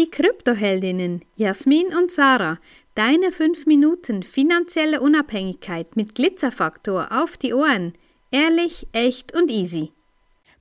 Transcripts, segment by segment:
Die Kryptoheldinnen Jasmin und Sarah, deine 5 Minuten finanzielle Unabhängigkeit mit Glitzerfaktor auf die Ohren. Ehrlich, echt und easy.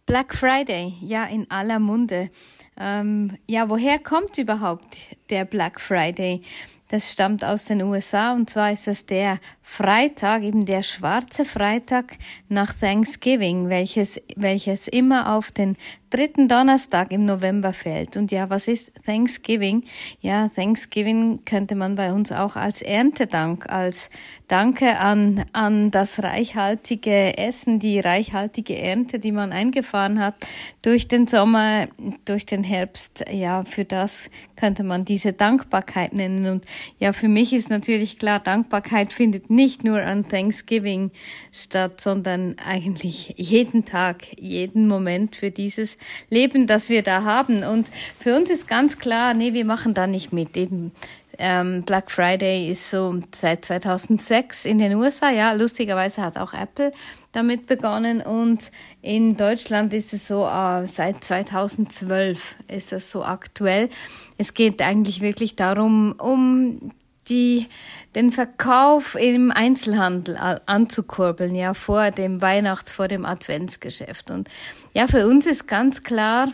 Black Friday, ja, in aller Munde. Ähm, ja, woher kommt überhaupt der Black Friday? Das stammt aus den USA und zwar ist das der Freitag, eben der schwarze Freitag nach Thanksgiving, welches, welches immer auf den dritten Donnerstag im November fällt. Und ja, was ist Thanksgiving? Ja, Thanksgiving könnte man bei uns auch als Erntedank, als Danke an, an das reichhaltige Essen, die reichhaltige Ernte, die man eingefahren hat durch den Sommer, durch den Herbst. Ja, für das könnte man diese Dankbarkeit nennen. Und ja, für mich ist natürlich klar, Dankbarkeit findet nicht nur an Thanksgiving statt, sondern eigentlich jeden Tag, jeden Moment für dieses Leben, das wir da haben. Und für uns ist ganz klar, nee, wir machen da nicht mit. Eben ähm, Black Friday ist so seit 2006 in den USA. Ja, lustigerweise hat auch Apple damit begonnen und in Deutschland ist es so äh, seit 2012 ist das so aktuell. Es geht eigentlich wirklich darum, um die, den Verkauf im Einzelhandel anzukurbeln, ja, vor dem Weihnachts-, vor dem Adventsgeschäft. Und ja, für uns ist ganz klar,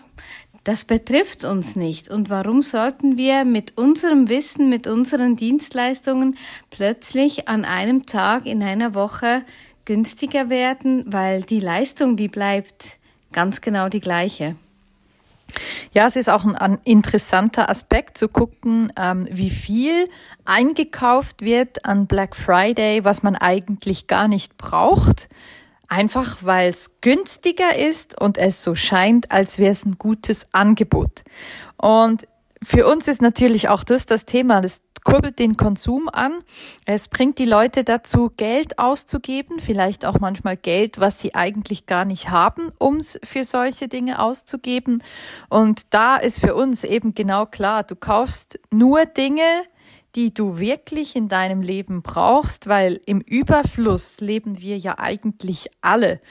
das betrifft uns nicht. Und warum sollten wir mit unserem Wissen, mit unseren Dienstleistungen plötzlich an einem Tag in einer Woche günstiger werden, weil die Leistung, die bleibt ganz genau die gleiche. Ja, es ist auch ein, interessanter Aspekt zu gucken, ähm, wie viel eingekauft wird an Black Friday, was man eigentlich gar nicht braucht. Einfach weil es günstiger ist und es so scheint, als wäre es ein gutes Angebot. Und für uns ist natürlich auch das das Thema. Das kurbelt den Konsum an. Es bringt die Leute dazu, Geld auszugeben, vielleicht auch manchmal Geld, was sie eigentlich gar nicht haben, um es für solche Dinge auszugeben. Und da ist für uns eben genau klar, du kaufst nur Dinge, die du wirklich in deinem Leben brauchst, weil im Überfluss leben wir ja eigentlich alle.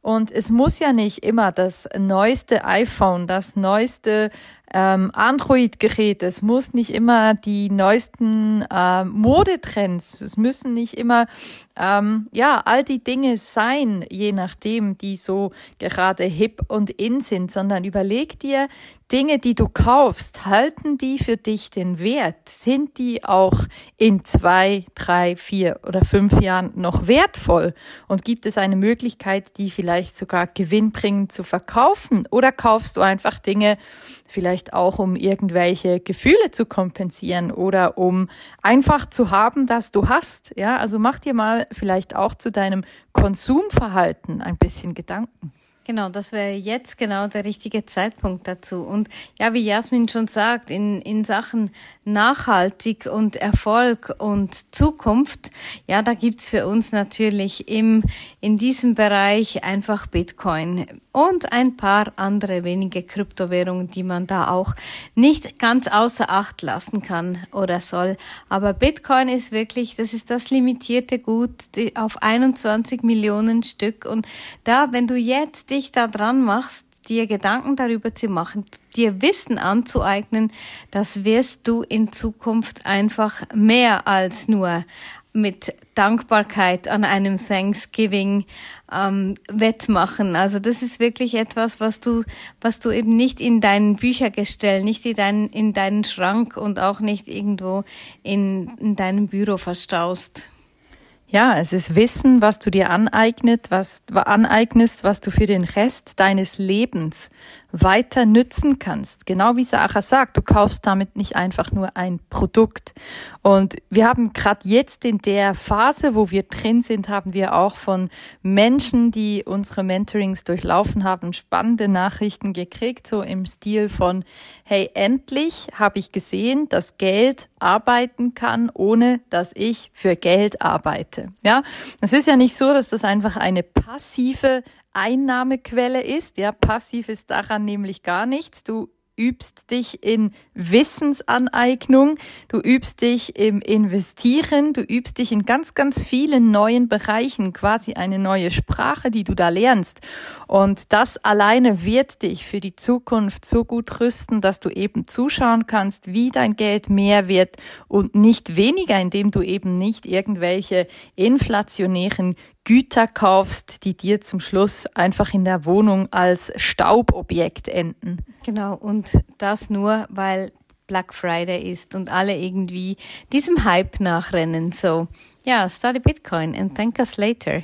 Und es muss ja nicht immer das neueste iPhone, das neueste ähm, Android-Gerät. Es muss nicht immer die neuesten äh, Modetrends. Es müssen nicht immer ähm, ja all die Dinge sein, je nachdem, die so gerade hip und in sind, sondern überleg dir Dinge, die du kaufst, halten die für dich den Wert? Sind die auch in zwei, drei, vier oder fünf Jahren noch wertvoll? Und gibt es eine Möglichkeit, die vielleicht sogar gewinnbringend zu verkaufen? Oder kaufst du einfach Dinge, vielleicht auch um irgendwelche Gefühle zu kompensieren oder um einfach zu haben, dass du hast? Ja, also mach dir mal vielleicht auch zu deinem Konsumverhalten ein bisschen Gedanken. Genau, das wäre jetzt genau der richtige Zeitpunkt dazu. Und ja, wie Jasmin schon sagt, in, in Sachen nachhaltig und Erfolg und Zukunft, ja, da gibt's für uns natürlich im, in diesem Bereich einfach Bitcoin und ein paar andere wenige Kryptowährungen, die man da auch nicht ganz außer Acht lassen kann oder soll. Aber Bitcoin ist wirklich, das ist das limitierte Gut auf 21 Millionen Stück. Und da, wenn du jetzt dich da dran machst, dir Gedanken darüber zu machen, dir Wissen anzueignen, das wirst du in Zukunft einfach mehr als nur mit Dankbarkeit an einem Thanksgiving ähm, wettmachen. Also das ist wirklich etwas, was du, was du eben nicht in deinen Büchergestell, nicht in deinen, in deinen Schrank und auch nicht irgendwo in, in deinem Büro verstaust. Ja, es ist Wissen, was du dir aneignet, was, aneignest, was du für den Rest deines Lebens weiter nützen kannst. Genau wie Sacha sagt, du kaufst damit nicht einfach nur ein Produkt. Und wir haben gerade jetzt in der Phase, wo wir drin sind, haben wir auch von Menschen, die unsere Mentorings durchlaufen haben, spannende Nachrichten gekriegt, so im Stil von, hey, endlich habe ich gesehen, dass Geld arbeiten kann, ohne dass ich für Geld arbeite. Ja, es ist ja nicht so, dass das einfach eine passive Einnahmequelle ist. Ja, passiv ist daran nämlich gar nichts. Du übst dich in Wissensaneignung, du übst dich im Investieren, du übst dich in ganz, ganz vielen neuen Bereichen, quasi eine neue Sprache, die du da lernst. Und das alleine wird dich für die Zukunft so gut rüsten, dass du eben zuschauen kannst, wie dein Geld mehr wird und nicht weniger, indem du eben nicht irgendwelche inflationären Güter kaufst, die dir zum Schluss einfach in der Wohnung als Staubobjekt enden. Genau, und das nur, weil Black Friday ist und alle irgendwie diesem Hype nachrennen. So, ja, study Bitcoin and thank us later.